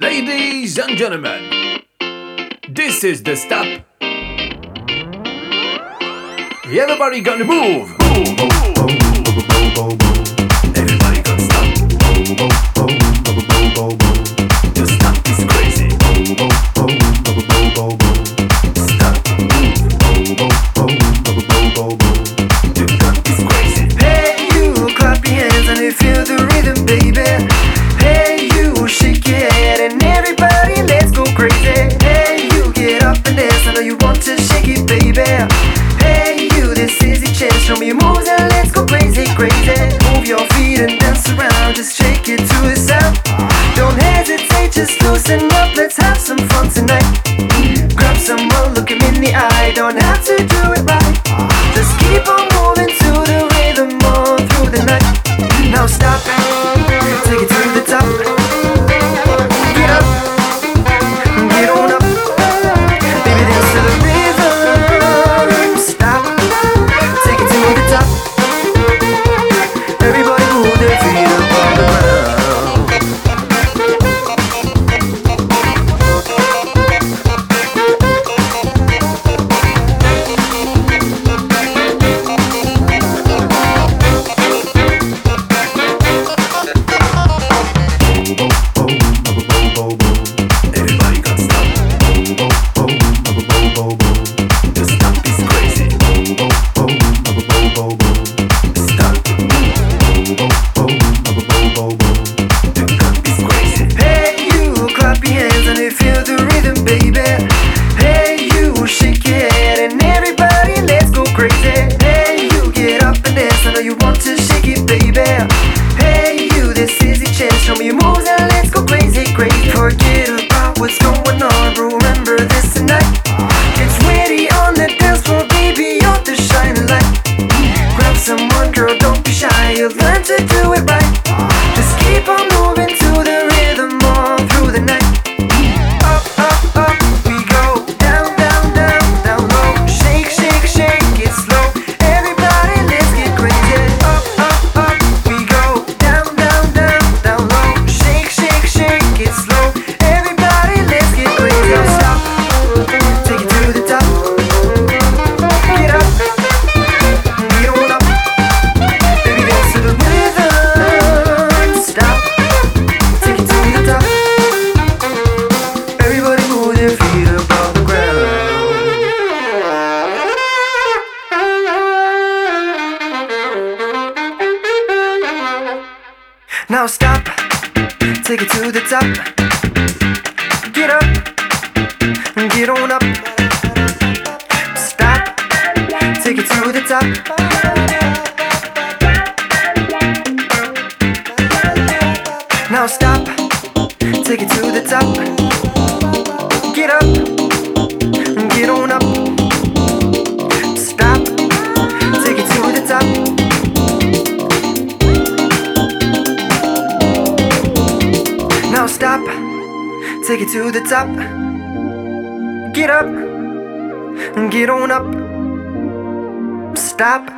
Ladies and gentlemen, this is the stop. Everybody gonna move. Everybody gonna stop. just shake it to yourself. Don't hesitate, just loosen up, let's have some fun tonight. Grab some roll, look him in the eye, don't have to do it right. do it right. Now stop, take it to the top. Get up, get on up. Stop, take it to the top. Now stop, take it to the top. take it to the top. Get up, get on up, stop.